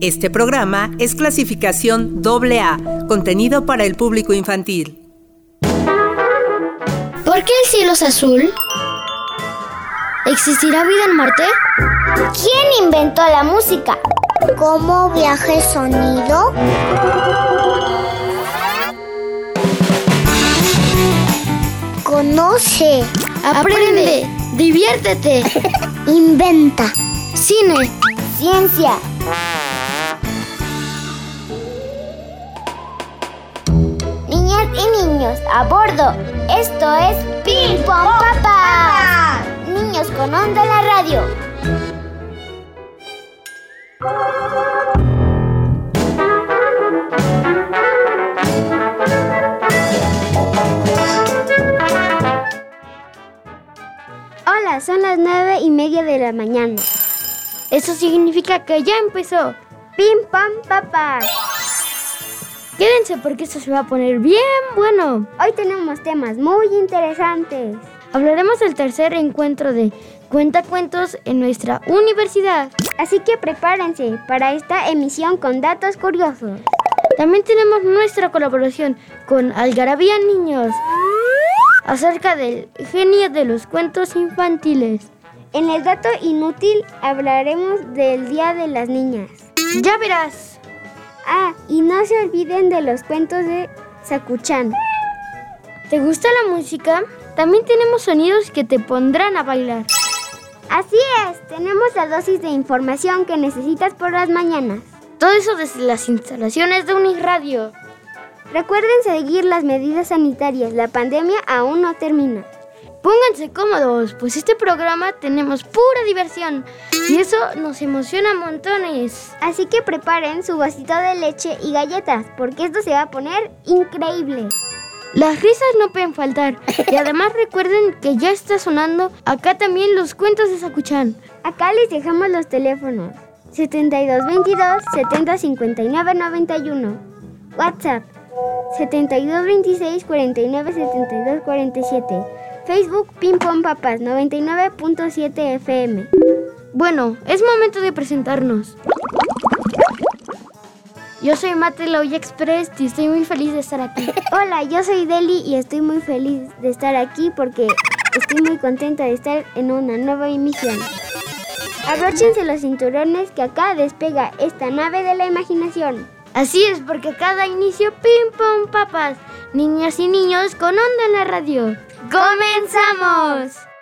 Este programa es clasificación AA, contenido para el público infantil. ¿Por qué el cielo es azul? ¿Existirá vida en Marte? ¿Quién inventó la música? ¿Cómo viaja el sonido? Conoce, Aprende, diviértete, inventa, cine, ciencia. Y niños, a bordo. Esto es Ping Pong Papá. Niños con onda en la radio. Hola, son las nueve y media de la mañana. Eso significa que ya empezó. Ping Pong Papá. Quédense porque esto se va a poner bien bueno. Hoy tenemos temas muy interesantes. Hablaremos del tercer encuentro de Cuentacuentos en nuestra universidad. Así que prepárense para esta emisión con datos curiosos. También tenemos nuestra colaboración con Algarabía Niños acerca del genio de los cuentos infantiles. En el dato inútil hablaremos del Día de las Niñas. Ya verás. Ah, y no se olviden de los cuentos de Sakuchan. ¿Te gusta la música? También tenemos sonidos que te pondrán a bailar. Así es, tenemos la dosis de información que necesitas por las mañanas. Todo eso desde las instalaciones de Uniradio. Recuerden seguir las medidas sanitarias, la pandemia aún no termina. Pónganse cómodos, pues este programa tenemos pura diversión y eso nos emociona montones. Así que preparen su vasito de leche y galletas, porque esto se va a poner increíble. Las risas no pueden faltar y además recuerden que ya está sonando acá también los cuentos de Sakuchan. Acá les dejamos los teléfonos 7222 7059 91. WhatsApp 7226 49 72 47. Facebook Ping Pong Papas 99.7 FM. Bueno, es momento de presentarnos. Yo soy Mate Loya Express y estoy muy feliz de estar aquí. Hola, yo soy Deli y estoy muy feliz de estar aquí porque estoy muy contenta de estar en una nueva emisión. Abróchense los cinturones que acá despega esta nave de la imaginación. Así es, porque cada inicio pong papas, niñas y niños con onda en la radio. ¡Comenzamos!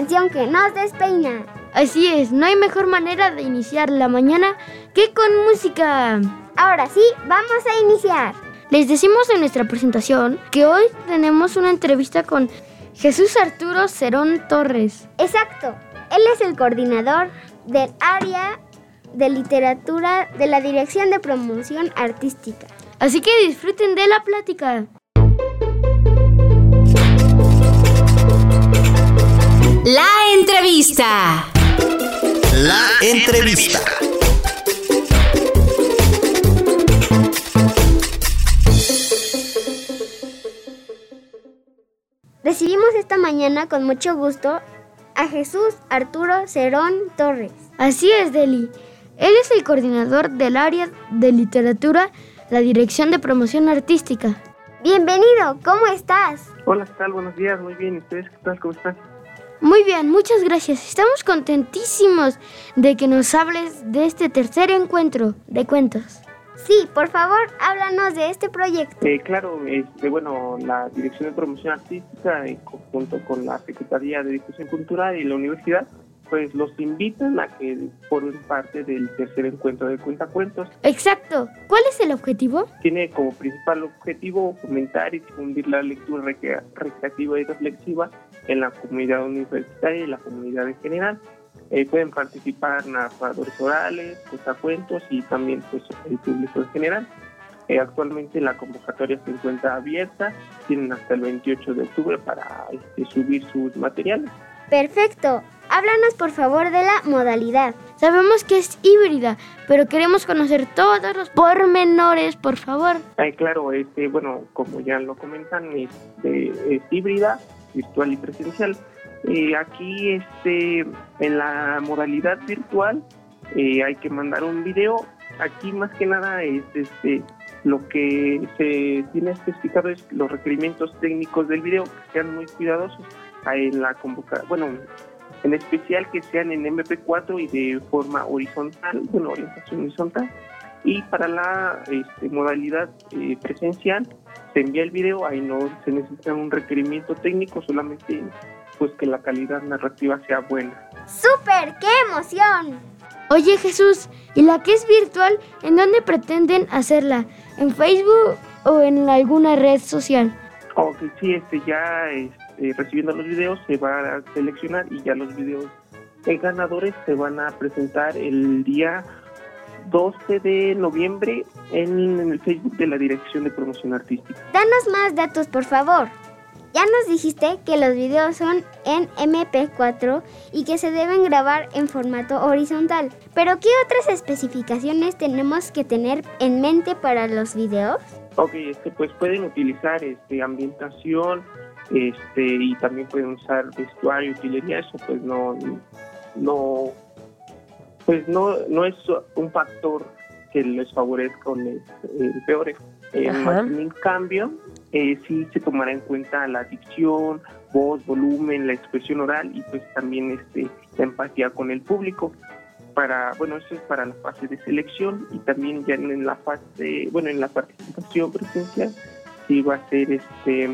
Canción que nos despeina. Así es, no hay mejor manera de iniciar la mañana que con música. Ahora sí, vamos a iniciar. Les decimos en nuestra presentación que hoy tenemos una entrevista con Jesús Arturo Cerón Torres. Exacto, él es el coordinador del área de literatura de la Dirección de Promoción Artística. Así que disfruten de la plática. La entrevista. La entrevista. Recibimos esta mañana con mucho gusto a Jesús Arturo Cerón Torres. Así es, Deli. Él es el coordinador del área de literatura, la Dirección de Promoción Artística. Bienvenido, ¿cómo estás? Hola, ¿qué tal? Buenos días, muy bien. ¿Y ustedes qué tal? ¿Cómo están? Muy bien, muchas gracias. Estamos contentísimos de que nos hables de este tercer encuentro de cuentos. Sí, por favor, háblanos de este proyecto. Eh, claro, este, bueno, la Dirección de Promoción Artística, en conjunto con la Secretaría de Difusión Cultural y la Universidad, pues los invitan a que formen parte del tercer encuentro de Cuentacuentos. Exacto. ¿Cuál es el objetivo? Tiene como principal objetivo fomentar y difundir la lectura recre- recreativa y reflexiva en la comunidad universitaria y la comunidad en general. Eh, pueden participar narradores orales, cuentacuentos y también pues, el público en general. Eh, actualmente la convocatoria se encuentra abierta, tienen hasta el 28 de octubre para este, subir sus materiales. Perfecto. Háblanos por favor de la modalidad. Sabemos que es híbrida, pero queremos conocer todos los pormenores, por favor. Eh, claro, este, bueno, como ya lo comentan, es, de- es híbrida, virtual y presencial. Eh, aquí, este, en la modalidad virtual, eh, hay que mandar un video. Aquí más que nada es, este, lo que se tiene especificado es los requerimientos técnicos del video, que sean muy cuidadosos en la convocatoria. Bueno, en especial que sean en MP4 y de forma horizontal, bueno, orientación horizontal. Y para la este, modalidad eh, presencial, se envía el video, ahí no se necesita un requerimiento técnico, solamente pues que la calidad narrativa sea buena. ¡Súper! ¡Qué emoción! Oye Jesús, ¿y la que es virtual, en dónde pretenden hacerla? ¿En Facebook o en alguna red social? Ok, sí, este, ya este, recibiendo los videos se va a seleccionar y ya los videos ganadores se van a presentar el día 12 de noviembre en, en el Facebook de la Dirección de Promoción Artística. Danos más datos, por favor. Ya nos dijiste que los videos son en MP4 y que se deben grabar en formato horizontal. Pero ¿qué otras especificaciones tenemos que tener en mente para los videos? Ok, este, pues pueden utilizar este, ambientación este, y también pueden usar vestuario, utilería, eso pues no, no, pues no, no es un factor que les favorezca o les eh, empeore. Eh, más en cambio, eh, sí se tomará en cuenta la dicción, voz, volumen, la expresión oral y pues también este, la empatía con el público. Para, bueno, eso es para la fase de selección y también ya en la fase, bueno, en la participación presencial, sí va a ser este,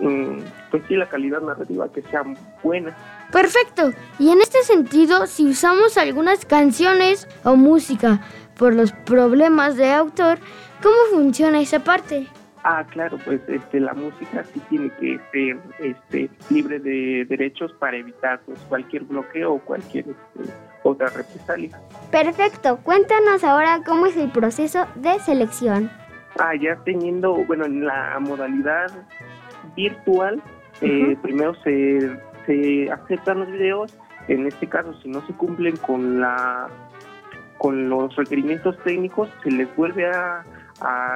mm, pues sí, la calidad narrativa que sea buena. Perfecto. Y en este sentido, si usamos algunas canciones o música por los problemas de autor, ¿cómo funciona esa parte? Ah, claro, pues este, la música sí tiene que ser este, libre de derechos para evitar pues, cualquier bloqueo o cualquier este, otra represalia. Perfecto. Cuéntanos ahora cómo es el proceso de selección. Ah, ya teniendo, bueno, en la modalidad virtual, eh, primero se, se aceptan los videos. En este caso, si no se cumplen con la con los requerimientos técnicos, se les vuelve a,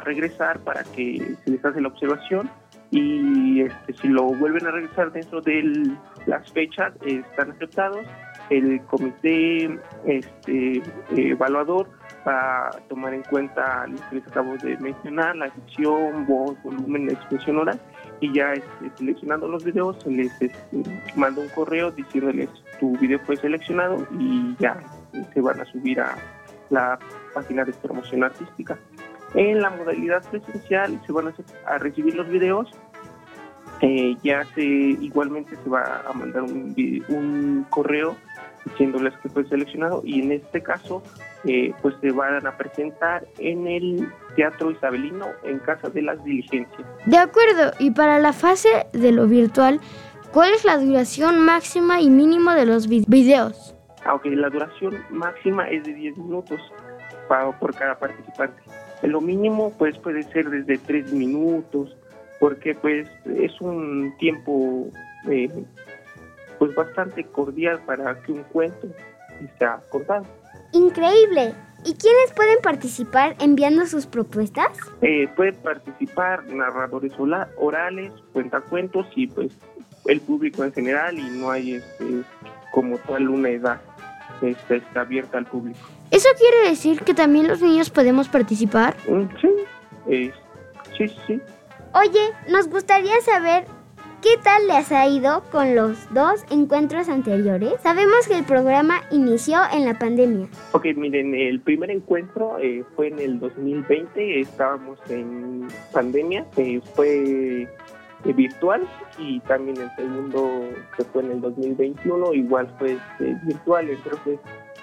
regresar para que se les hace la observación y este, si lo vuelven a regresar dentro de las fechas, están aceptados. El comité este, evaluador va a tomar en cuenta lo que les acabo de mencionar, la dicción, voz, volumen, la expresión oral, y ya este, seleccionando los videos se les este, manda un correo diciéndoles tu video fue seleccionado y ya se van a subir a la página de promoción artística. En la modalidad presencial se van a, a recibir los videos eh, ya igualmente se va a mandar un correo diciéndoles que fue seleccionado y en este caso eh, pues se van a presentar en el Teatro Isabelino en Casa de las Diligencias. De acuerdo, y para la fase de lo virtual, ¿cuál es la duración máxima y mínima de los vi- videos? aunque la duración máxima es de 10 minutos pa- por cada participante. Lo mínimo pues puede ser desde 3 minutos, porque pues es un tiempo eh, pues bastante cordial para que un cuento sea contado. Increíble. ¿Y quiénes pueden participar enviando sus propuestas? Eh, pueden participar narradores orales, cuentacuentos y pues el público en general y no hay este, como tal una edad este, está abierta al público. ¿Eso quiere decir que también los niños podemos participar? Mm, Sí, eh, sí, sí. Oye, nos gustaría saber qué tal les ha ido con los dos encuentros anteriores. Sabemos que el programa inició en la pandemia. Ok, miren, el primer encuentro eh, fue en el 2020, estábamos en pandemia, eh, fue eh, virtual y también el segundo que fue en el 2021 igual fue este, virtual, entonces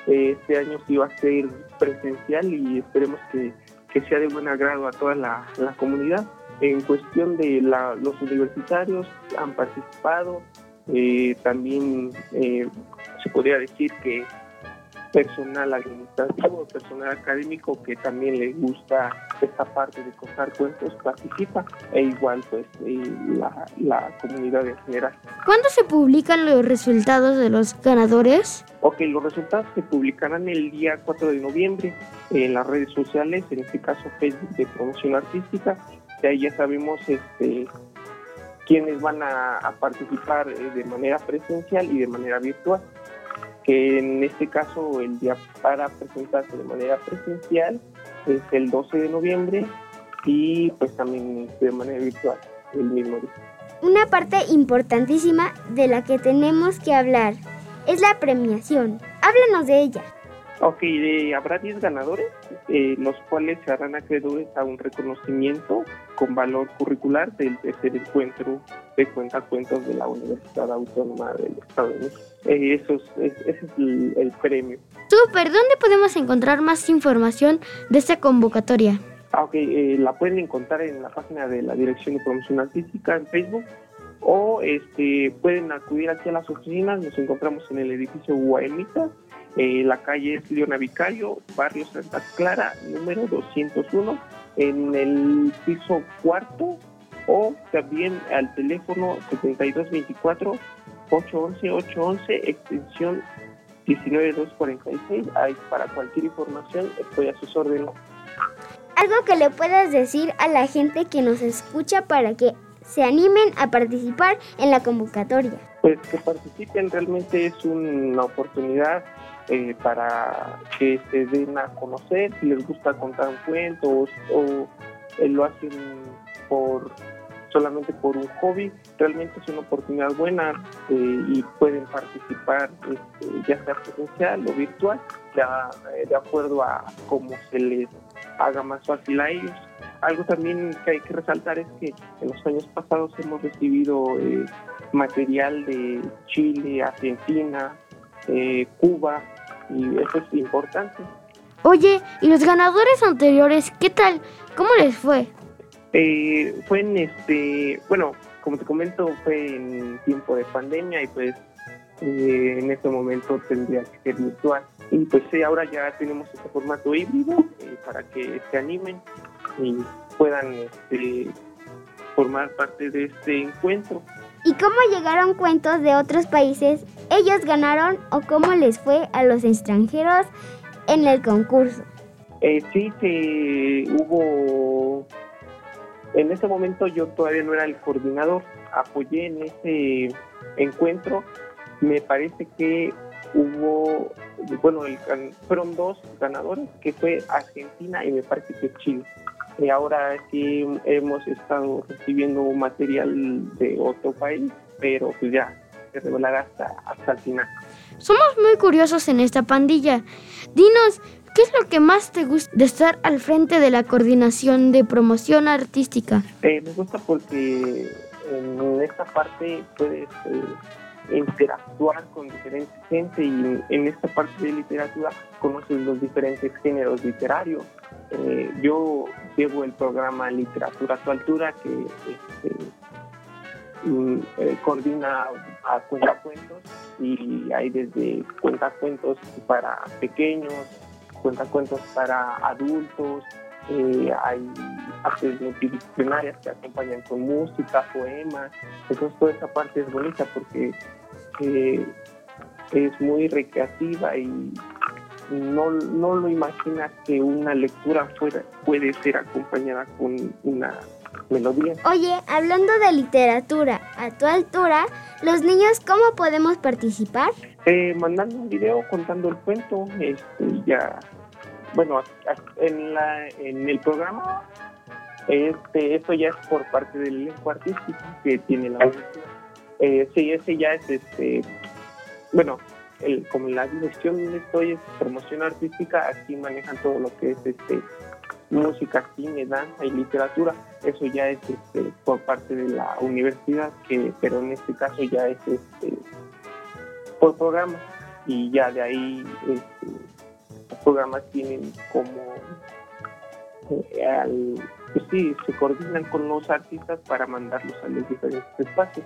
eh, este año sí va a ser presencial y esperemos que, que sea de buen agrado a toda la, la comunidad. En cuestión de la- los universitarios han participado, eh, también eh, se podría decir que personal administrativo, personal académico que también le gusta esta parte de contar cuentos participa e igual pues eh, la, la comunidad en general. ¿Cuándo se publican los resultados de los ganadores? Ok, los resultados se publicarán el día 4 de noviembre en las redes sociales, en este caso Facebook de promoción artística, de ahí ya sabemos este quiénes van a, a participar eh, de manera presencial y de manera virtual que en este caso el día para presentarse de manera presencial es el 12 de noviembre y pues también de manera virtual el mismo día. Una parte importantísima de la que tenemos que hablar es la premiación. Háblanos de ella. Ok, eh, habrá 10 ganadores, eh, los cuales se harán acreedores a un reconocimiento con valor curricular del tercer encuentro de cuentacuentos de la Universidad Autónoma del Estado de México. Eh, eso es, es- ese es el, el premio. Super, ¿dónde podemos encontrar más información de esta convocatoria? Ah, ok, eh, la pueden encontrar en la página de la Dirección de Promoción Artística en Facebook o este pueden acudir aquí a las oficinas, nos encontramos en el edificio Guaemita, eh, la calle es Leona Vicario, barrio Santa Clara, número 201, en el piso cuarto o también al teléfono 7224-811-811, extensión 19246, ahí para cualquier información estoy a sus órdenes. Algo que le puedas decir a la gente que nos escucha para que se animen a participar en la convocatoria. Pues que participen realmente es una oportunidad eh, para que se den a conocer, si les gusta contar un cuento o, eh, lo hacen por solamente por un hobby, realmente es una oportunidad buena eh, y pueden participar este, ya sea presencial o virtual, ya, eh, de acuerdo a cómo se les haga más fácil a ellos. Algo también que hay que resaltar es que en los años pasados hemos recibido material de Chile, Argentina, Cuba, y eso es importante. Oye, ¿y los ganadores anteriores qué tal? ¿Cómo les fue? Eh, fue en este, bueno, como te comento, fue en tiempo de pandemia y pues eh, en este momento tendría que ser virtual. Y pues sí, ahora ya tenemos este formato híbrido eh, para que se animen y puedan este, formar parte de este encuentro. ¿Y cómo llegaron cuentos de otros países? ¿Ellos ganaron o cómo les fue a los extranjeros en el concurso? Eh, sí, que hubo. En ese momento yo todavía no era el coordinador, apoyé en ese encuentro. Me parece que hubo, bueno, el fueron dos ganadores, que fue Argentina y me parece que Chile. Y ahora sí hemos estado recibiendo material de otro país, pero pues ya se revelará hasta, hasta el final. Somos muy curiosos en esta pandilla. Dinos, ¿qué es lo que más te gusta de estar al frente de la coordinación de promoción artística? Eh, me gusta porque en esta parte puedes eh, interactuar con diferentes gente y en esta parte de literatura conoces los diferentes géneros literarios. Eh, yo llevo el programa Literatura a tu altura que este, mm, eh, coordina a cuentacuentos y hay desde cuentacuentos para pequeños, cuentacuentos para adultos, eh, hay artes multidisciplinarias que acompañan con música, poemas, entonces toda esa parte es bonita porque eh, es muy recreativa y no, no lo imaginas que una lectura fuera, puede ser acompañada con una melodía. Oye, hablando de literatura, a tu altura, los niños, ¿cómo podemos participar? Eh, mandando un video contando el cuento, este, ya, bueno, en, la, en el programa, este, esto ya es por parte del elenco artístico que tiene la universidad. Eh, sí, ese ya es, este, bueno, el, como la dirección donde estoy es promoción artística, aquí manejan todo lo que es este música, cine, danza y literatura. Eso ya es este, por parte de la universidad, que pero en este caso ya es este, por programa y ya de ahí este, los programas tienen como eh, al- pues sí, se coordinan con los artistas para mandarlos a los diferentes espacios.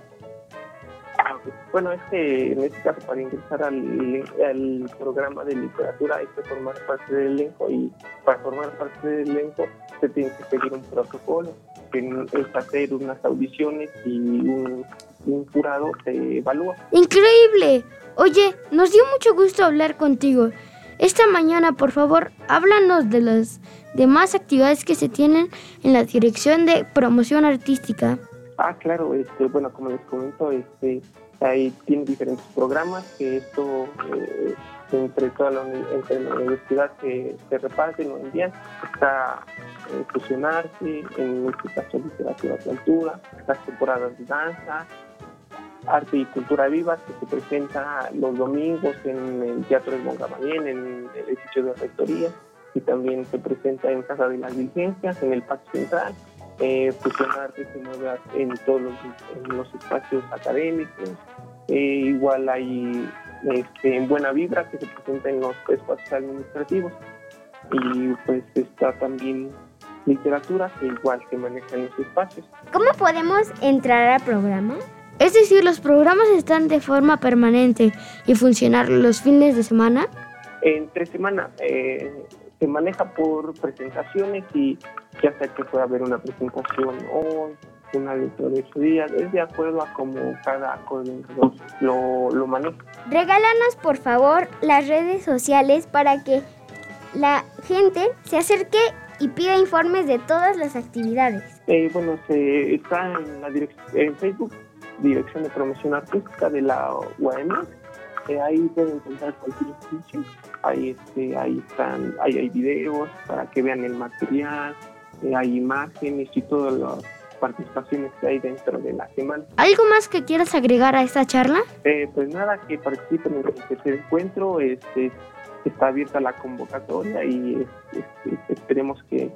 Bueno, este, en este caso, para ingresar al, al programa de literatura hay que formar parte del elenco y para formar parte del elenco se tiene que seguir un protocolo, que es hacer unas audiciones y un, un jurado te evalúa. Increíble. Oye, nos dio mucho gusto hablar contigo. Esta mañana, por favor, háblanos de las demás actividades que se tienen en la Dirección de Promoción Artística. Ah, claro, este, bueno, como les comento, este, ahí tiene diferentes programas que esto eh, entre toda la, universidad se, reparten o envían. Está eh, fusionarse, en este caso literatura de altura, las temporadas de danza, arte y cultura viva que se presenta los domingos en el Teatro de Mongamayén, en el edificio de rectoría, y también se presenta en Casa de las Diligencias, en el Parque Central. Eh, Arte se mueve en todos los, en los espacios académicos. Eh, igual hay este, en Buena Vibra que se presenta en los espacios administrativos. Y pues está también literatura que igual se maneja en los espacios. ¿Cómo podemos entrar al programa? Es decir, los programas están de forma permanente y funcionar los fines de semana. Entre semana eh, se maneja por presentaciones y ya sea que pueda haber una presentación hoy, una dentro de ocho días, es de acuerdo a cómo cada coordinador lo, lo maneja. Regálanos por favor las redes sociales para que la gente se acerque y pida informes de todas las actividades. Eh, bueno, se está en, la en Facebook, Dirección de Promoción Artística de la UAM. Eh, ahí pueden encontrar cualquier información. Ahí, este, ahí están, ahí hay videos para que vean el material, eh, hay imágenes y todas las participaciones que hay dentro de la semana. ¿Algo más que quieras agregar a esta charla? Eh, pues nada, que participen en el tercer encuentro, este, está abierta la convocatoria y este, esperemos que,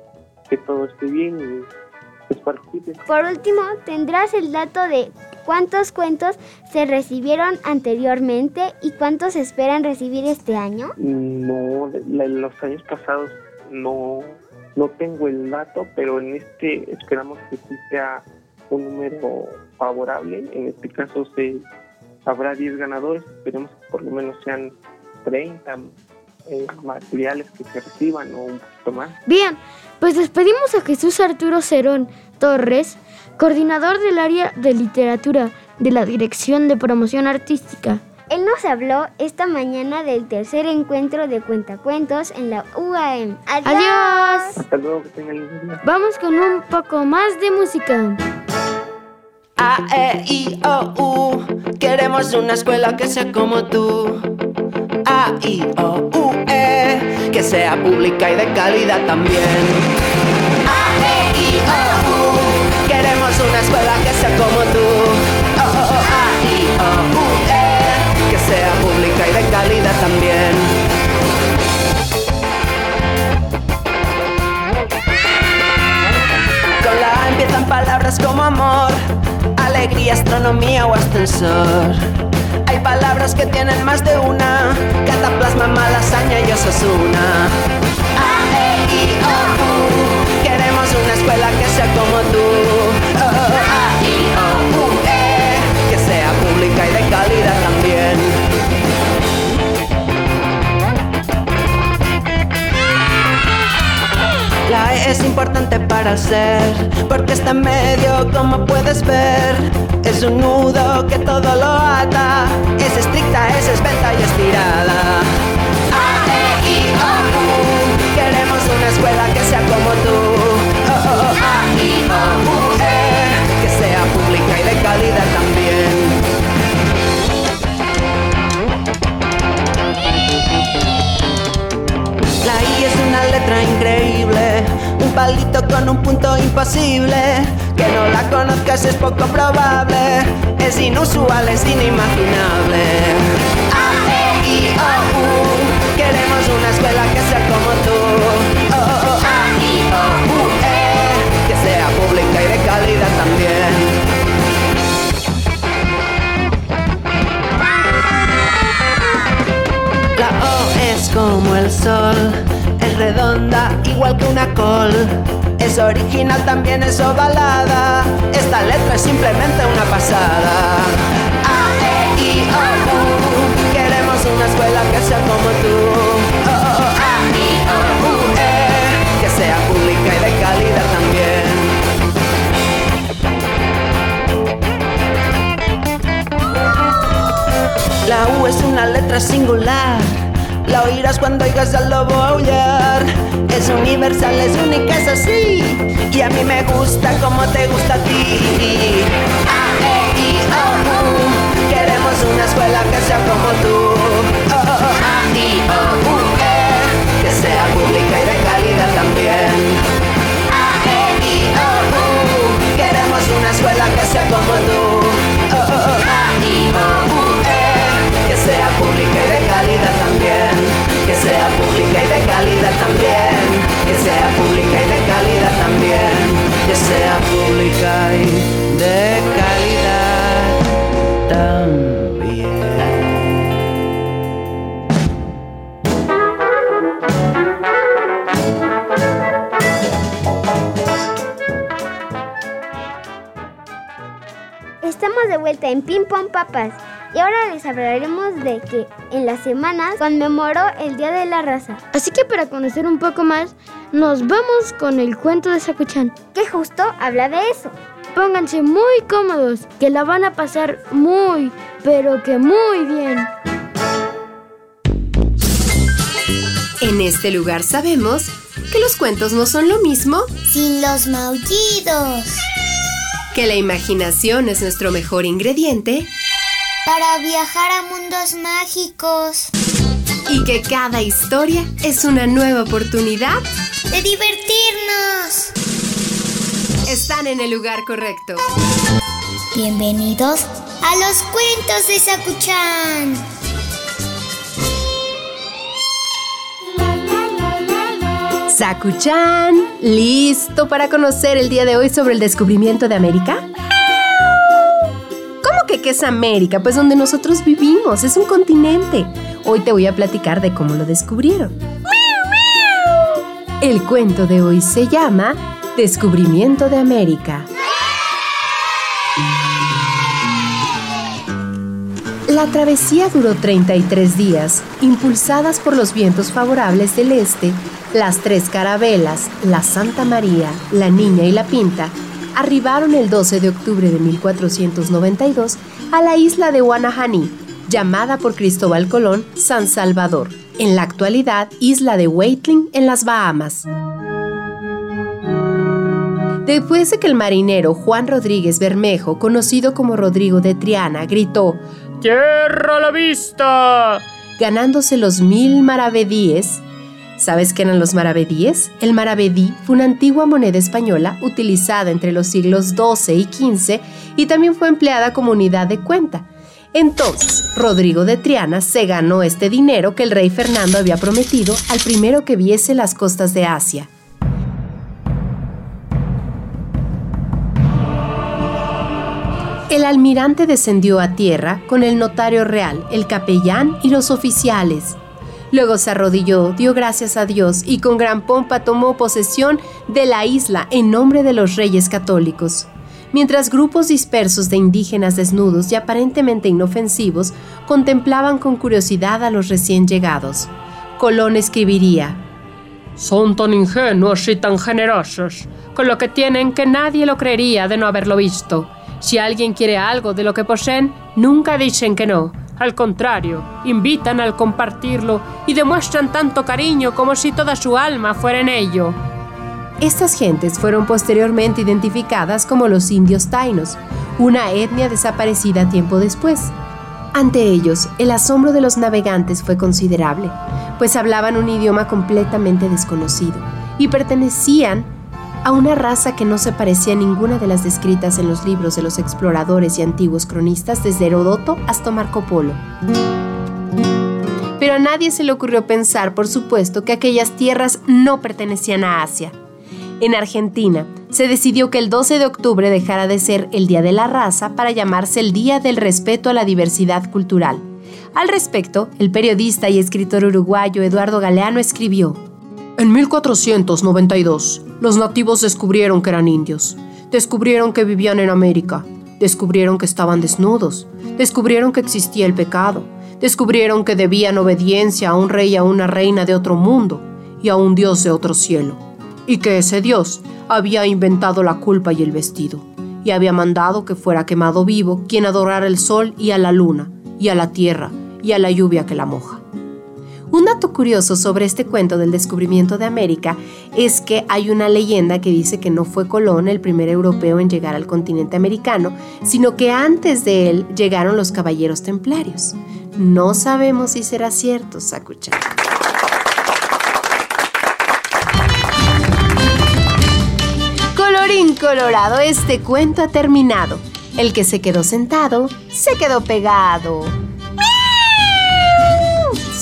que todo esté bien y pues participen. Por último, tendrás el dato de cuántos cuentos se recibieron anteriormente y cuántos esperan recibir este año. No, la- los años pasados no, no tengo el dato, pero en este esperamos que sí sea un número favorable. En este caso se habrá 10 ganadores, esperemos que por lo menos sean 30 eh, materiales que se reciban o un poquito más. Bien, pues despedimos a Jesús Arturo Cerón Torres, coordinador del área de literatura de la Dirección de Promoción Artística. Él nos habló esta mañana del tercer encuentro de cuentacuentos en la UAM. ¡Adiós! Adiós. Hasta luego, que tengan lindo día. Vamos con un poco más de música. A, E, I, O, U. Queremos una escuela que sea como tú. A, I, O, U, E. Que sea pública y de calidad también. A, E, I, O, U. Queremos una escuela que sea como tú. Oh, A, I, O, U, E. Que sea pública y de calidad también. Con la A empiezan palabras como amor, alegría. astronomía o ascensor. Palabras que tienen más de una, cataplasma, malasaña y osasuna. A, E, I, O, U, queremos una escuela que sea como tú. Oh, oh, A, I, O, U, La E es importante para el ser, porque está en medio, como puedes ver. Es un nudo que todo lo ata, es estricta, es esbelta y estirada. A, E, I, O, U, queremos una escuela que sea como tú. Oh, oh, oh, A, I, O, U, E, que sea pública y de calidad también. La I es una letra increíble, palito con un punto imposible. Que no la conozcas es poco probable, es inusual, es inimaginable. Redonda igual que una col. Es original, también es ovalada. Esta letra es simplemente una pasada. A, E, I, O, U. Queremos una escuela que sea como tú. A, I, O, U, E. Que sea pública y de calidad también. La U es una letra singular. La oirás cuando oigas al lobo aullar. Es universal, es única, es así. Y a mí me gusta como te gusta a ti. A, E, I, O, U. Queremos una escuela que sea como tú. Oh, oh, oh. A, I, O, U, E. Que sea pública y de calidad también. A, E, I, O, U. Queremos una escuela que sea como tú. Oh, oh. A, I, O, U, E. Que sea pública sea pública y de calidad también. Que sea pública y de calidad también. Que sea pública y de calidad también. Estamos de vuelta en Ping Pong Papas y ahora les hablaremos de que en las semanas conmemoró el Día de la Raza. Así que para conocer un poco más, nos vamos con el cuento de Sakuchan. Que justo habla de eso. Pónganse muy cómodos, que la van a pasar muy, pero que muy bien. En este lugar sabemos que los cuentos no son lo mismo, Sin los maullidos. que la imaginación es nuestro mejor ingrediente Para viajar a mundos mágicos. y que cada historia es una nueva oportunidad. De divertirnos. Están en el lugar correcto. Bienvenidos a los cuentos de Sakuchan. Sakuchan, ¿listo para conocer el día de hoy sobre el descubrimiento de América? ¿Cómo que qué es América? Pues donde nosotros vivimos, es un continente. Hoy te voy a platicar de cómo lo descubrieron. El cuento de hoy se llama Descubrimiento de América. La travesía duró 33 días, impulsadas por los vientos favorables del este. Las tres carabelas, la Santa María, la Niña y la Pinta, arribaron el 12 de octubre de 1492 a la isla de Guanajaní, llamada por Cristóbal Colón San Salvador, en la actualidad isla de Waitling en las Bahamas. Después de que el marinero Juan Rodríguez Bermejo, conocido como Rodrigo de Triana, gritó ¡Tierra a la vista! ganándose los mil maravedíes. ¿Sabes qué eran los maravedíes? El maravedí fue una antigua moneda española utilizada entre los siglos XII y XV y también fue empleada como unidad de cuenta. Entonces, Rodrigo de Triana se ganó este dinero que el rey Fernando había prometido al primero que viese las costas de Asia. El almirante descendió a tierra con el notario real, el capellán y los oficiales. Luego se arrodilló, dio gracias a Dios y con gran pompa tomó posesión de la isla en nombre de los reyes católicos. Mientras grupos dispersos de indígenas desnudos y aparentemente inofensivos contemplaban con curiosidad a los recién llegados. Colón escribiría, Son tan ingenuos y tan generosos, con lo que tienen que nadie lo creería de no haberlo visto. Si alguien quiere algo de lo que poseen, nunca dicen que no. Al contrario, invitan al compartirlo y demuestran tanto cariño como si toda su alma fuera en ello. Estas gentes fueron posteriormente identificadas como los indios tainos, una etnia desaparecida tiempo después. Ante ellos, el asombro de los navegantes fue considerable, pues hablaban un idioma completamente desconocido y pertenecían a una raza que no se parecía a ninguna de las descritas en los libros de los exploradores y antiguos cronistas desde Herodoto hasta Marco Polo. Pero a nadie se le ocurrió pensar, por supuesto, que aquellas tierras no pertenecían a Asia. En Argentina, se decidió que el 12 de octubre dejara de ser el Día de la Raza para llamarse el Día del Respeto a la Diversidad Cultural. Al respecto, el periodista y escritor uruguayo Eduardo Galeano escribió, En 1492, los nativos descubrieron que eran indios, descubrieron que vivían en América, descubrieron que estaban desnudos, descubrieron que existía el pecado, descubrieron que debían obediencia a un rey y a una reina de otro mundo y a un dios de otro cielo, y que ese dios había inventado la culpa y el vestido, y había mandado que fuera quemado vivo quien adorara el sol y a la luna, y a la tierra, y a la lluvia que la moja. Un dato curioso sobre este cuento del descubrimiento de América es que hay una leyenda que dice que no fue Colón el primer europeo en llegar al continente americano, sino que antes de él llegaron los caballeros templarios. No sabemos si será cierto, Sakuchan. Colorín colorado, este cuento ha terminado. El que se quedó sentado, se quedó pegado.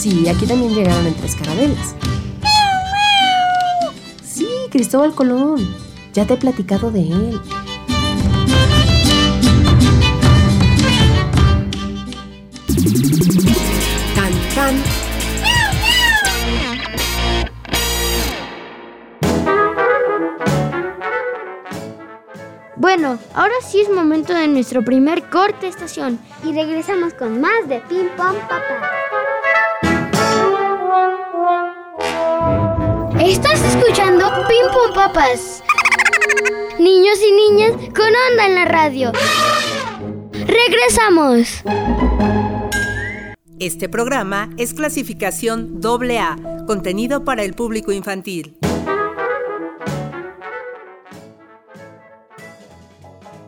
Sí, aquí también llegaron en tres carabelas. Sí, Cristóbal Colón. Ya te he platicado de él. Can, can. Bueno, ahora sí es momento de nuestro primer corte estación. Y regresamos con más de Ping Pong Papá. Estás escuchando Pong Papas. Niños y niñas con onda en la radio. Regresamos. Este programa es clasificación AA, contenido para el público infantil.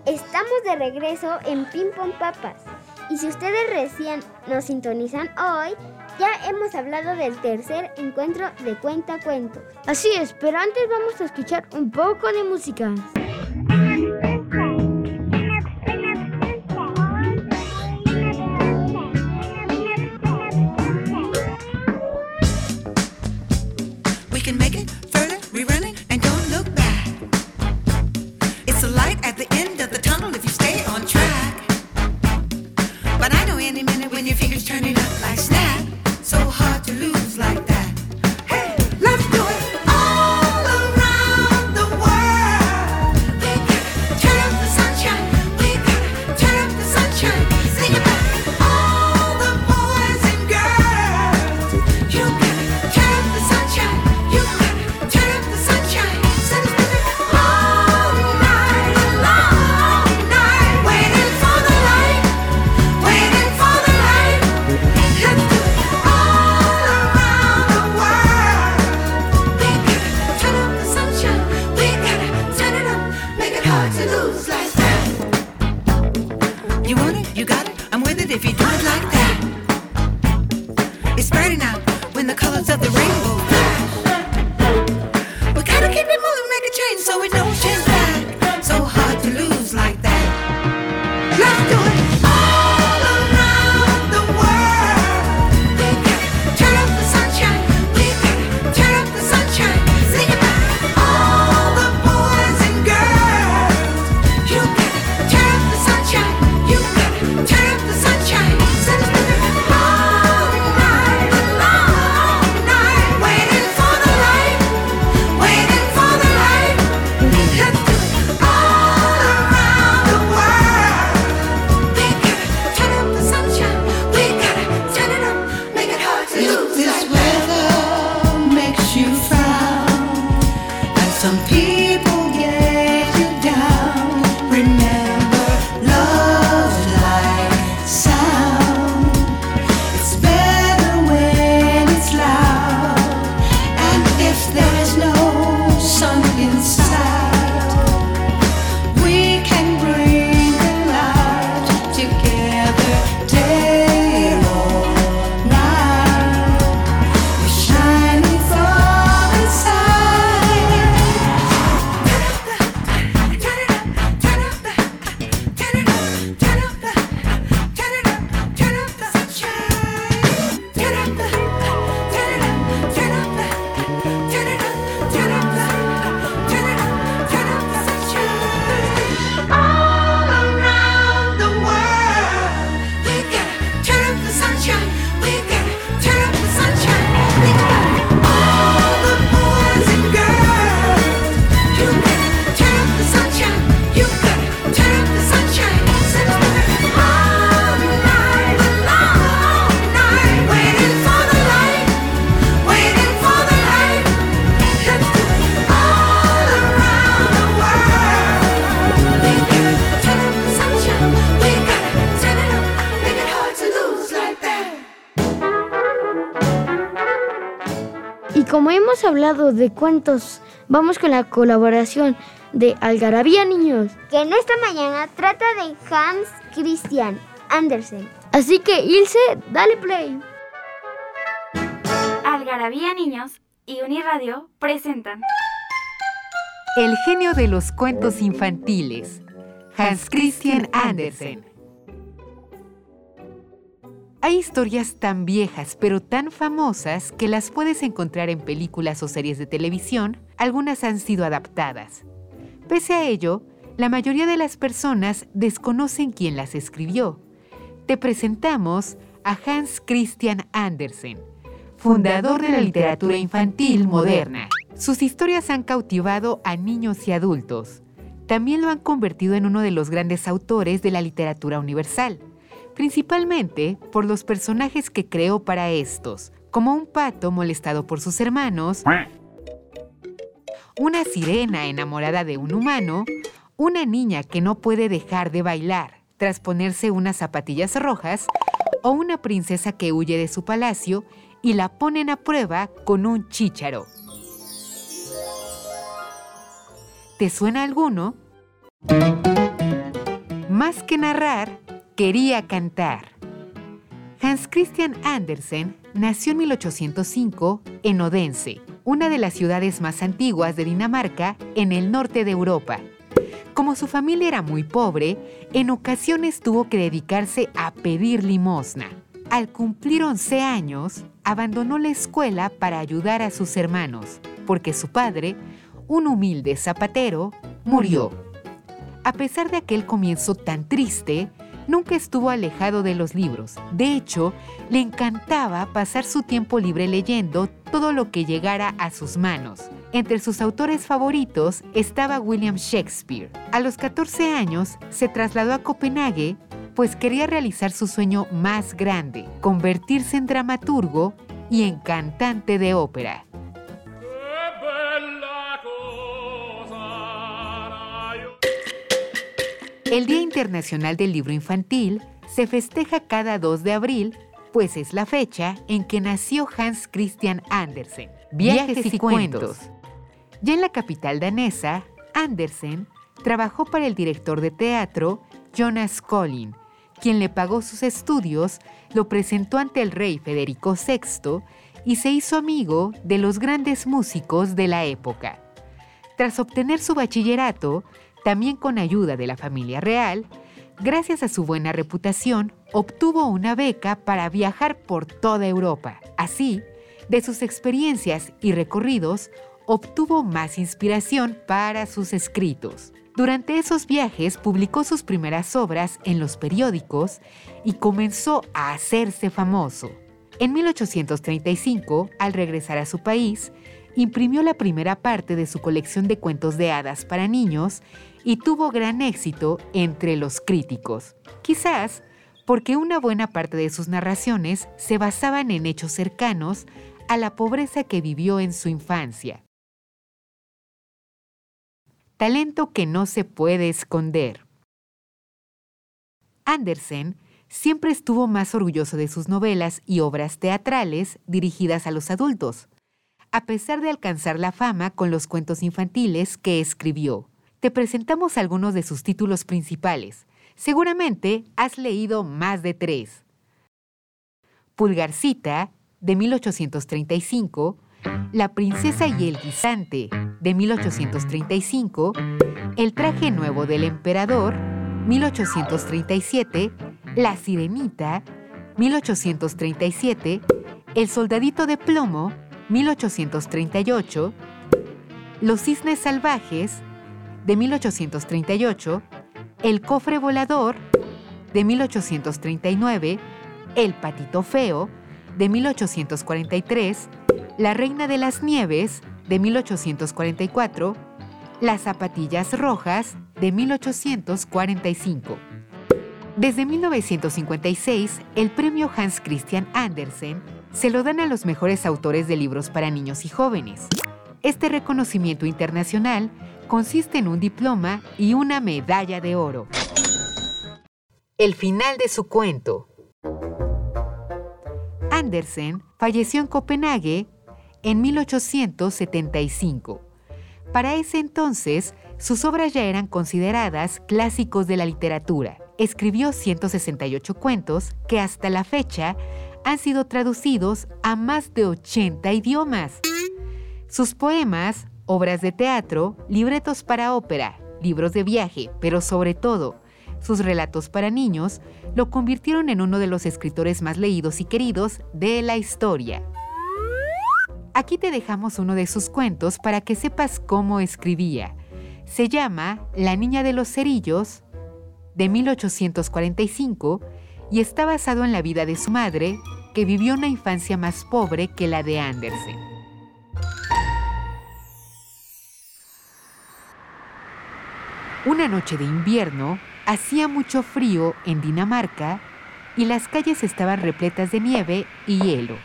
Estamos de regreso en Ping Pong Papas. Y si ustedes recién nos sintonizan hoy, ya hemos hablado del tercer encuentro de Cuenta Cuentos. Así es, pero antes vamos a escuchar un poco de música. De cuentos, vamos con la colaboración de Algarabía Niños. Que en esta mañana trata de Hans Christian Andersen. Así que Ilse, dale play. Algarabía Niños y Uniradio presentan El genio de los cuentos infantiles, Hans Christian Andersen. Hay historias tan viejas pero tan famosas que las puedes encontrar en películas o series de televisión, algunas han sido adaptadas. Pese a ello, la mayoría de las personas desconocen quién las escribió. Te presentamos a Hans Christian Andersen, fundador de la literatura infantil moderna. Sus historias han cautivado a niños y adultos. También lo han convertido en uno de los grandes autores de la literatura universal principalmente por los personajes que creó para estos, como un pato molestado por sus hermanos, una sirena enamorada de un humano, una niña que no puede dejar de bailar tras ponerse unas zapatillas rojas, o una princesa que huye de su palacio y la ponen a prueba con un chícharo. ¿Te suena alguno? Más que narrar, quería cantar. Hans Christian Andersen nació en 1805 en Odense, una de las ciudades más antiguas de Dinamarca en el norte de Europa. Como su familia era muy pobre, en ocasiones tuvo que dedicarse a pedir limosna. Al cumplir 11 años, abandonó la escuela para ayudar a sus hermanos, porque su padre, un humilde zapatero, murió. A pesar de aquel comienzo tan triste, nunca estuvo alejado de los libros. De hecho, le encantaba pasar su tiempo libre leyendo todo lo que llegara a sus manos. Entre sus autores favoritos estaba William Shakespeare. A los 14 años se trasladó a Copenhague pues quería realizar su sueño más grande, convertirse en dramaturgo y en cantante de ópera. El Día Internacional del Libro Infantil se festeja cada 2 de abril, pues es la fecha en que nació Hans Christian Andersen. Viajes, y, cuentos. Ya en la capital danesa, Andersen trabajó para el director de teatro Jonas Collin, quien le pagó sus estudios, lo presentó ante el rey Federico VI y se hizo amigo de los grandes músicos de la época. Tras obtener su bachillerato, también con ayuda de la familia real, gracias a su buena reputación, obtuvo una beca para viajar por toda Europa. Así, de sus experiencias y recorridos, obtuvo más inspiración para sus escritos. Durante esos viajes publicó sus primeras obras en los periódicos y comenzó a hacerse famoso. En 1835, al regresar a su país, imprimió la primera parte de su colección de cuentos de hadas para niños y tuvo gran éxito entre los críticos. Quizás porque una buena parte de sus narraciones se basaban en hechos cercanos a la pobreza que vivió en su infancia. Talento que no se puede esconder. Andersen siempre estuvo más orgulloso de sus novelas y obras teatrales dirigidas a los adultos, a pesar de alcanzar la fama con los cuentos infantiles que escribió te presentamos algunos de sus títulos principales. Seguramente has leído más de tres. Pulgarcita, de 1835, La princesa y el guisante, de 1835, El traje nuevo del emperador, 1837, La sirenita, 1837, El soldadito de plomo, 1838, Los cisnes salvajes, de 1838, El cofre volador, de 1839, El patito feo, de 1843, La reina de las nieves, de 1844, Las zapatillas rojas, de 1845. Desde 1956, el premio Hans Christian Andersen se lo dan a los mejores autores de libros para niños y jóvenes. Este reconocimiento internacional consiste en un diploma y una medalla de oro. El final de su cuento. Andersen falleció en Copenhague en 1875. Para ese entonces, sus obras ya eran consideradas clásicos de la literatura. Escribió 168 cuentos que hasta la fecha han sido traducidos a más de 80 idiomas. Sus poemas, obras de teatro, libretos para ópera, libros de viaje, pero sobre todo sus relatos para niños, lo convirtieron en uno de los escritores más leídos y queridos de la historia. Aquí te dejamos uno de sus cuentos para que sepas cómo escribía. Se llama La Niña de los Cerillos, de 1845, y está basado en la vida de su madre, que vivió una infancia más pobre que la de Andersen. Una noche de invierno, hacía mucho frío en Dinamarca y las calles estaban repletas de nieve y hielo.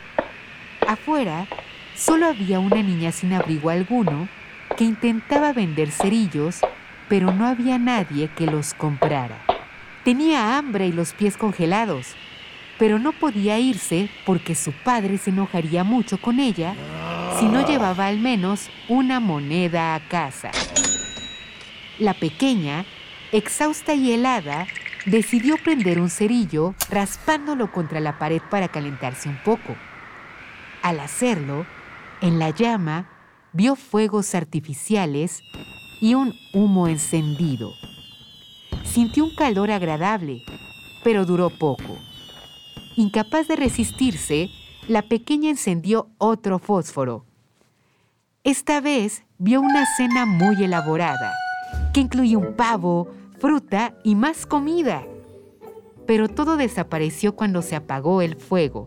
Afuera, solo había una niña sin abrigo alguno que intentaba vender cerillos, pero no había nadie que los comprara. Tenía hambre y los pies congelados, pero no podía irse porque su padre se enojaría mucho con ella si no llevaba al menos una moneda a casa. La pequeña, exhausta y helada, decidió prender un cerillo raspándolo contra la pared para calentarse un poco. Al hacerlo, en la llama vio fuegos artificiales y un humo encendido. Sintió un calor agradable, pero duró poco. Incapaz de resistirse, la pequeña encendió otro fósforo. Esta vez vio una cena muy elaborada, que incluía un pavo, fruta y más comida. Pero todo desapareció cuando se apagó el fuego.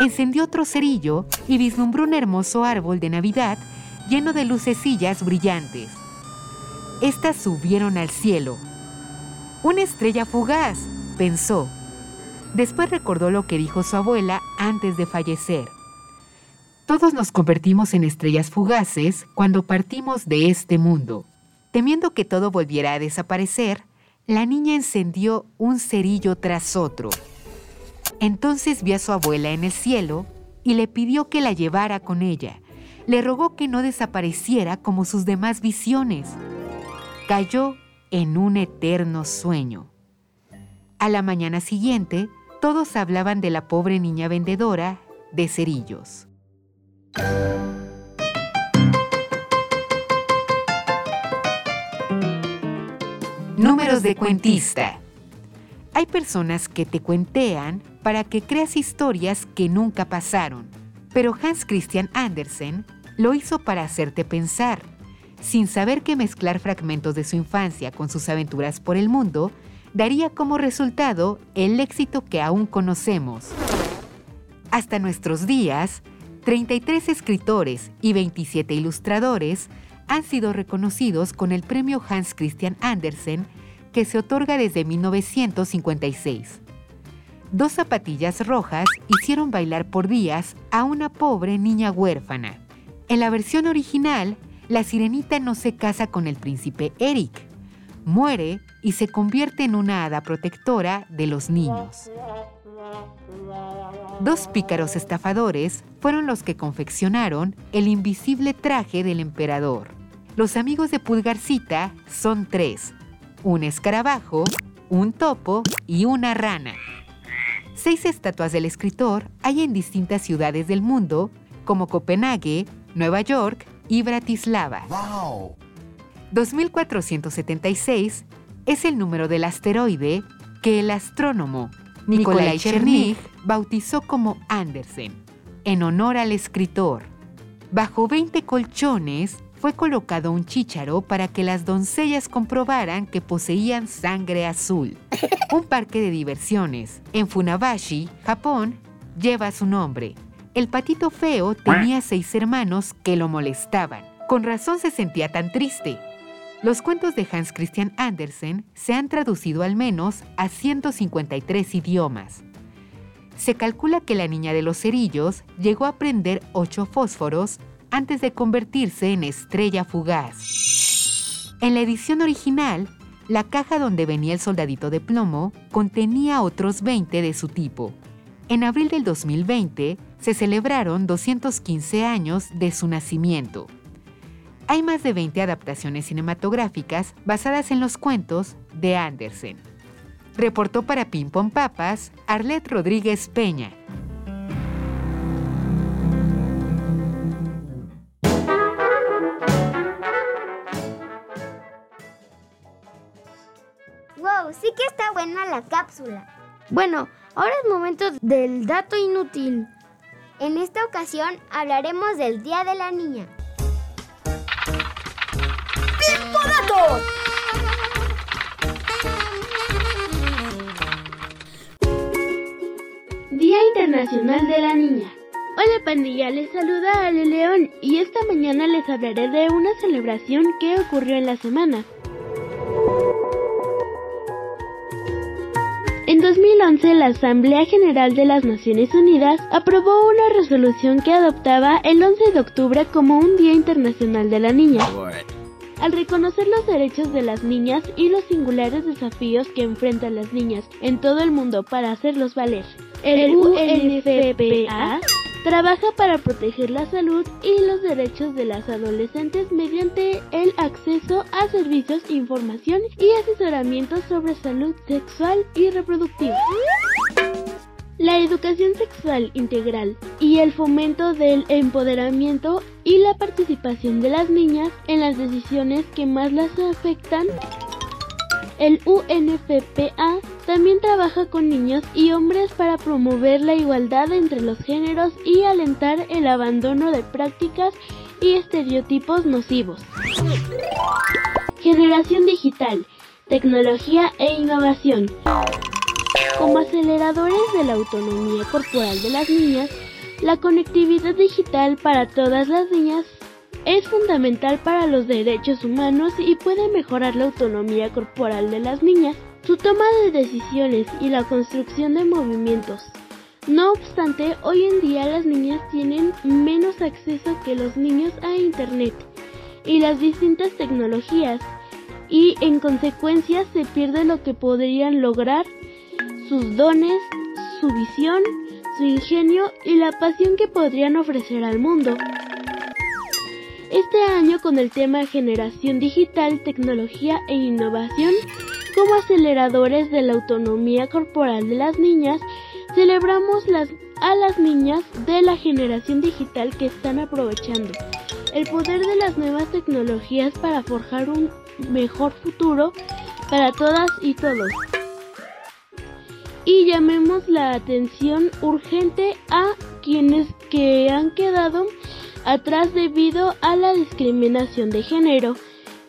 Encendió otro cerillo y vislumbró un hermoso árbol de Navidad lleno de lucecillas brillantes. Estas subieron al cielo. Una estrella fugaz, pensó. Después recordó lo que dijo su abuela antes de fallecer. Todos nos convertimos en estrellas fugaces cuando partimos de este mundo. Temiendo que todo volviera a desaparecer, la niña encendió un cerillo tras otro. Entonces vio a su abuela en el cielo y le pidió que la llevara con ella. Le rogó que no desapareciera como sus demás visiones. Cayó en un eterno sueño. A la mañana siguiente, todos hablaban de la pobre niña vendedora de cerillos. De cuentista. Hay personas que te cuentean para que creas historias que nunca pasaron, pero Hans Christian Andersen lo hizo para hacerte pensar, sin saber que mezclar fragmentos de su infancia con sus aventuras por el mundo daría como resultado el éxito que aún conocemos. Hasta nuestros días, 33 escritores y 27 ilustradores han sido reconocidos con el premio Hans Christian Andersen que se otorga desde 1956. Dos zapatillas rojas hicieron bailar por días a una pobre niña huérfana. En la versión original, la sirenita no se casa con el príncipe Eric, muere y se convierte en una hada protectora de los niños. Dos pícaros estafadores fueron los que confeccionaron el invisible traje del emperador. Los amigos de Pulgarcita son tres, un escarabajo, un topo y una rana. Seis estatuas del escritor hay en distintas ciudades del mundo, como Copenhague, Nueva York y Bratislava. 2476 es el número del asteroide que el astrónomo Nikolai Chernig bautizó como Andersen, en honor al escritor. Bajo 20 colchones fue colocado un chícharo para que las doncellas comprobaran que poseían sangre azul. Un parque de diversiones en Funabashi, Japón, lleva su nombre. El patito feo tenía seis hermanos que lo molestaban. Con razón se sentía tan triste. Los cuentos de Hans Christian Andersen se han traducido al menos a 153 idiomas. Se calcula que la niña de los cerillos llegó a prender ocho fósforos antes de convertirse en estrella fugaz. En la edición original, la caja donde venía el soldadito de plomo contenía otros 20 de su tipo. En abril del 2020, se celebraron 215 años de su nacimiento. Hay más de 20 adaptaciones cinematográficas basadas en los cuentos de Andersen. Reportó para Ping Pong Papas Arlet Rodríguez Peña. ¡Wow! Sí que está buena la cápsula. Bueno, ahora es momento del dato inútil. En esta ocasión hablaremos del Día de la Niña. ¡Datos! Día Internacional de la Niña. Hola pandilla, les saluda Ale León y esta mañana les hablaré de una celebración que ocurrió en la semana. En 2011, la Asamblea General de las Naciones Unidas aprobó una resolución que adoptaba el 11 de octubre como un Día Internacional de la Niña. Al reconocer los derechos de las niñas y los singulares desafíos que enfrentan las niñas en todo el mundo para hacerlos valer, el UNFPA trabaja para proteger la salud y los derechos de las adolescentes mediante el acceso a servicios, información y asesoramiento sobre salud sexual y reproductiva. La educación sexual integral y el fomento del empoderamiento y la participación de las niñas en las decisiones que más las afectan. El UNFPA también trabaja con niños y hombres para promover la igualdad entre los géneros y alentar el abandono de prácticas y estereotipos nocivos. Generación digital, tecnología e innovación. Como aceleradores de la autonomía corporal de las niñas, la conectividad digital para todas las niñas es fundamental para los derechos humanos y puede mejorar la autonomía corporal de las niñas, su toma de decisiones y la construcción de movimientos. No obstante, hoy en día las niñas tienen menos acceso que los niños a Internet y las distintas tecnologías, y en consecuencia se pierde lo que podrían lograr sus dones, su visión, su ingenio y la pasión que podrían ofrecer al mundo. Este año con el tema Generación Digital, Tecnología e Innovación como aceleradores de la autonomía corporal de las niñas, celebramos a las niñas de la generación digital que están aprovechando el poder de las nuevas tecnologías para forjar un mejor futuro para todas y todos. Y llamemos la atención urgente a quienes que han quedado atrás debido a la discriminación de género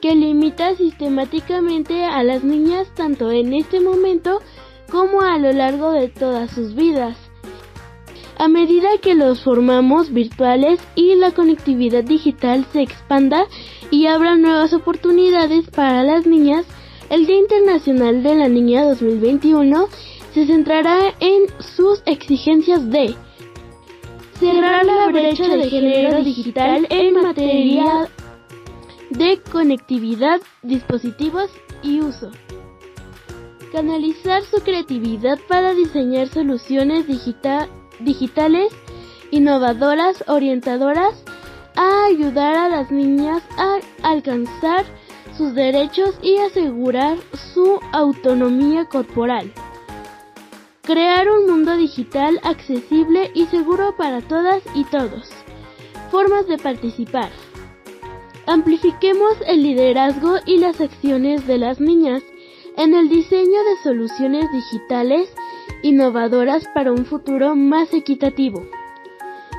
que limita sistemáticamente a las niñas tanto en este momento como a lo largo de todas sus vidas. A medida que los formamos virtuales y la conectividad digital se expanda y abra nuevas oportunidades para las niñas, el Día Internacional de la Niña 2021 se centrará en sus exigencias de cerrar la brecha de género digital en materia de conectividad, dispositivos y uso. Canalizar su creatividad para diseñar soluciones digitales innovadoras, orientadoras, a ayudar a las niñas a alcanzar sus derechos y asegurar su autonomía corporal. Crear un mundo digital accesible y seguro para todas y todos. Formas de participar. Amplifiquemos el liderazgo y las acciones de las niñas en el diseño de soluciones digitales innovadoras para un futuro más equitativo.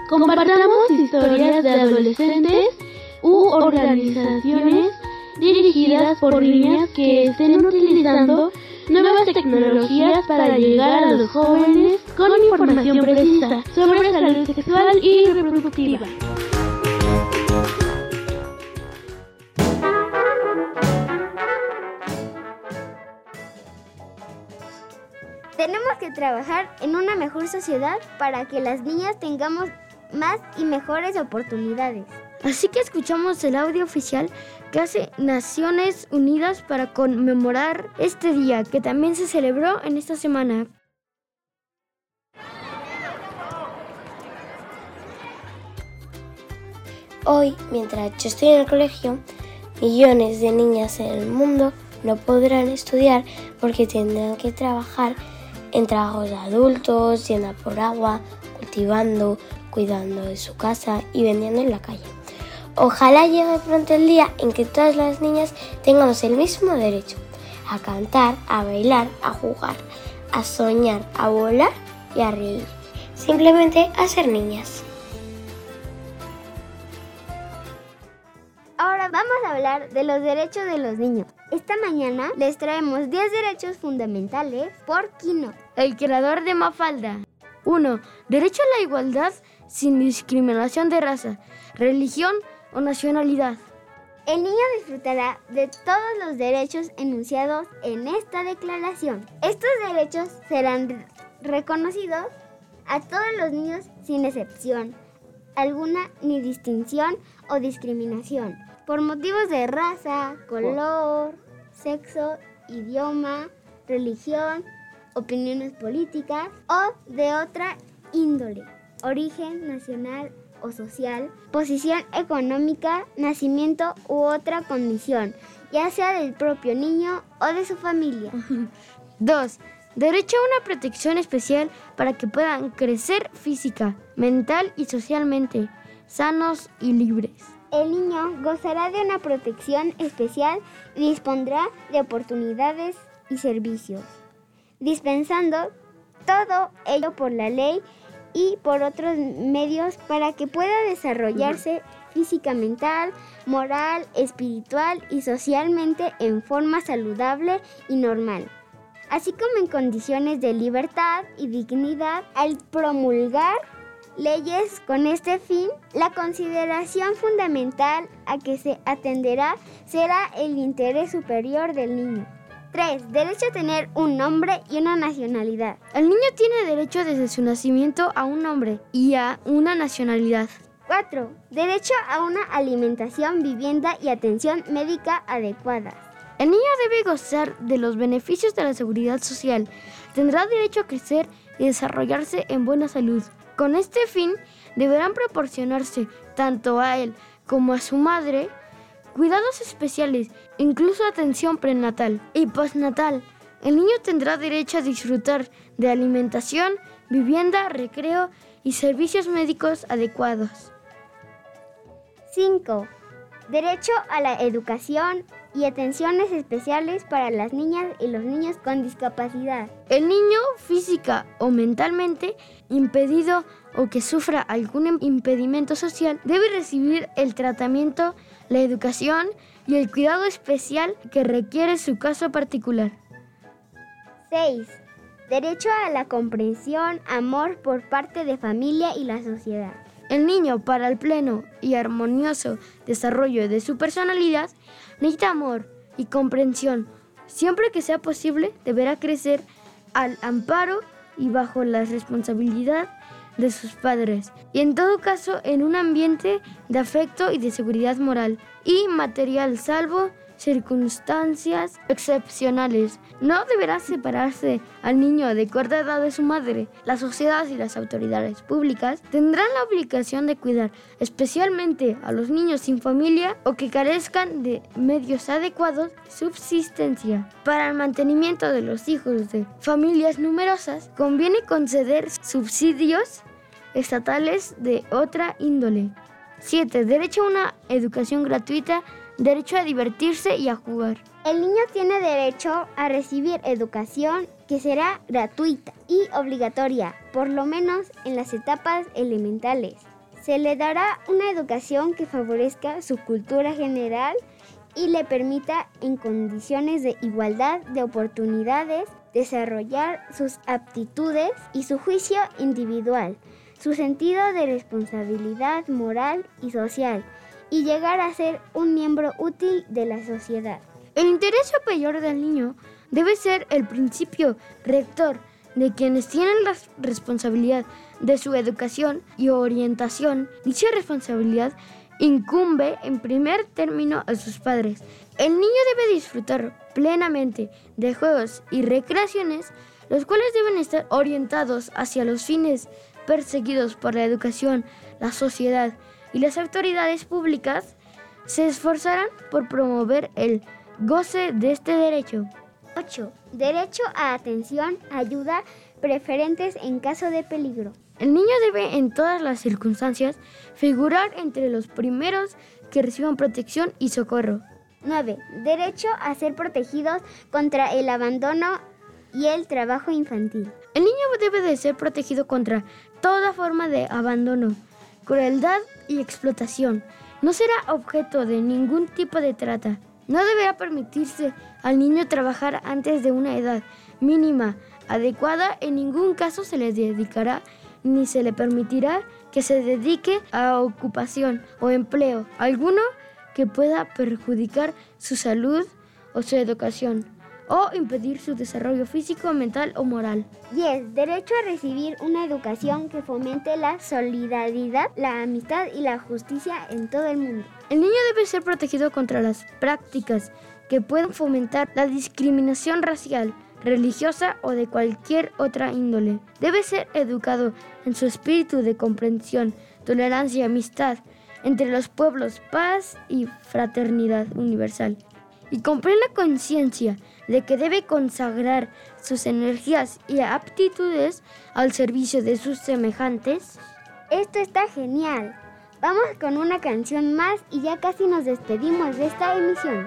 Compartamos historias de adolescentes u organizaciones dirigidas por niñas que estén utilizando nuevas tecnologías para llegar a los jóvenes con información precisa sobre salud sexual y reproductiva. Tenemos que trabajar en una mejor sociedad para que las niñas tengamos más y mejores oportunidades. Así que escuchamos el audio oficial que hace Naciones Unidas para conmemorar este día que también se celebró en esta semana. Hoy, mientras yo estoy en el colegio, millones de niñas en el mundo no podrán estudiar porque tendrán que trabajar en trabajos de adultos, yendo por agua, cultivando, cuidando de su casa y vendiendo en la calle. Ojalá llegue pronto el día en que todas las niñas tengamos el mismo derecho a cantar, a bailar, a jugar, a soñar, a volar y a reír. Simplemente a ser niñas. Ahora vamos a hablar de los derechos de los niños. Esta mañana les traemos 10 derechos fundamentales por Kino. El creador de Mafalda. 1. Derecho a la igualdad sin discriminación de raza, religión o nacionalidad. El niño disfrutará de todos los derechos enunciados en esta declaración. Estos derechos serán reconocidos a todos los niños sin excepción alguna ni distinción o discriminación por motivos de raza, color, sexo, idioma, religión, opiniones políticas o de otra índole, origen nacional o social, posición económica, nacimiento u otra condición, ya sea del propio niño o de su familia. 2. Derecho a una protección especial para que puedan crecer física, mental y socialmente, sanos y libres. El niño gozará de una protección especial y dispondrá de oportunidades y servicios, dispensando todo ello por la ley y por otros medios para que pueda desarrollarse física, mental, moral, espiritual y socialmente en forma saludable y normal, así como en condiciones de libertad y dignidad al promulgar leyes con este fin, la consideración fundamental a que se atenderá será el interés superior del niño. 3. Derecho a tener un nombre y una nacionalidad. El niño tiene derecho desde su nacimiento a un nombre y a una nacionalidad. 4. Derecho a una alimentación, vivienda y atención médica adecuadas. El niño debe gozar de los beneficios de la seguridad social. Tendrá derecho a crecer y desarrollarse en buena salud. Con este fin, deberán proporcionarse tanto a él como a su madre cuidados especiales, incluso atención prenatal y postnatal. El niño tendrá derecho a disfrutar de alimentación, vivienda, recreo y servicios médicos adecuados. 5. Derecho a la educación y atenciones especiales para las niñas y los niños con discapacidad. El niño física o mentalmente impedido o que sufra algún impedimento social debe recibir el tratamiento, la educación y el cuidado especial que requiere su caso particular. 6. Derecho a la comprensión, amor por parte de familia y la sociedad. El niño, para el pleno y armonioso desarrollo de su personalidad, necesita amor y comprensión. Siempre que sea posible, deberá crecer al amparo y bajo la responsabilidad de sus padres, y en todo caso en un ambiente de afecto y de seguridad moral y material, salvo circunstancias excepcionales. No deberá separarse al niño de corta edad de su madre. La sociedad y las autoridades públicas tendrán la obligación de cuidar especialmente a los niños sin familia o que carezcan de medios adecuados de subsistencia. Para el mantenimiento de los hijos de familias numerosas, conviene conceder subsidios estatales de otra índole. 7. Derecho a una educación gratuita derecho a divertirse y a jugar. El niño tiene derecho a recibir educación que será gratuita y obligatoria, por lo menos en las etapas elementales. Se le dará una educación que favorezca su cultura general y le permita en condiciones de igualdad de oportunidades desarrollar sus aptitudes y su juicio individual, su sentido de responsabilidad moral y social y llegar a ser un miembro útil de la sociedad. El interés superior del niño debe ser el principio rector de quienes tienen la responsabilidad de su educación y orientación. Dicha responsabilidad incumbe en primer término a sus padres. El niño debe disfrutar plenamente de juegos y recreaciones, los cuales deben estar orientados hacia los fines perseguidos por la educación, la sociedad y las autoridades públicas se esforzarán por promover el goce de este derecho. 8. Derecho a atención, ayuda, preferentes en caso de peligro. El niño debe en todas las circunstancias figurar entre los primeros que reciban protección y socorro. 9. Derecho a ser protegidos contra el abandono y el trabajo infantil. El niño debe de ser protegido contra toda forma de abandono, crueldad y explotación. No será objeto de ningún tipo de trata. No deberá permitirse al niño trabajar antes de una edad mínima adecuada. En ningún caso se le dedicará ni se le permitirá que se dedique a ocupación o empleo alguno que pueda perjudicar su salud o su educación o impedir su desarrollo físico, mental o moral. 10. Derecho a recibir una educación que fomente la solidaridad, la amistad y la justicia en todo el mundo. El niño debe ser protegido contra las prácticas que puedan fomentar la discriminación racial, religiosa o de cualquier otra índole. Debe ser educado en su espíritu de comprensión, tolerancia y amistad entre los pueblos, paz y fraternidad universal. Y con plena conciencia de que debe consagrar sus energías y aptitudes al servicio de sus semejantes. Esto está genial. Vamos con una canción más y ya casi nos despedimos de esta emisión.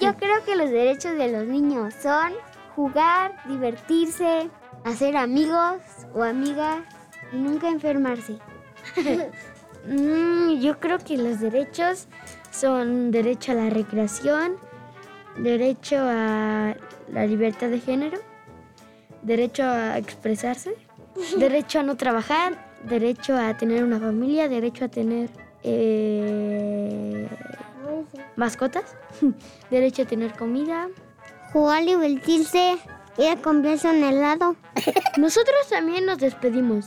Yo creo que los derechos de los niños son jugar, divertirse, hacer amigos o amigas y nunca enfermarse. Mm, yo creo que los derechos son derecho a la recreación, derecho a la libertad de género, derecho a expresarse, derecho a no trabajar, derecho a tener una familia, derecho a tener... eh, mascotas, derecho a tener comida, Jugar, divertirse, ir a comprarse un helado. Nosotros también nos despedimos.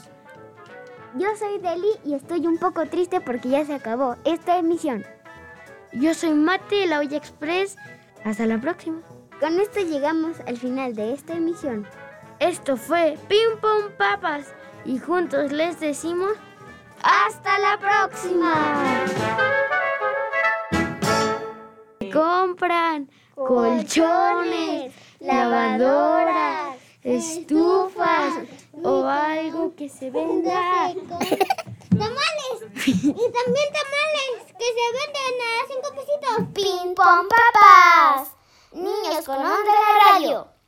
Yo soy Deli y estoy un poco triste porque ya se acabó esta emisión. Yo soy Mate de la Olla Express. Hasta la próxima. Con esto llegamos al final de esta emisión. Esto fue Pim Pum Papas y juntos les decimos ¡Hasta la próxima! Compran colchones, lavadoras, estufas o algo que se venda. ¡Tamales! y también tamales que se venden a cinco pesitos. ¡Ping pong papas! Niños con onda de radio.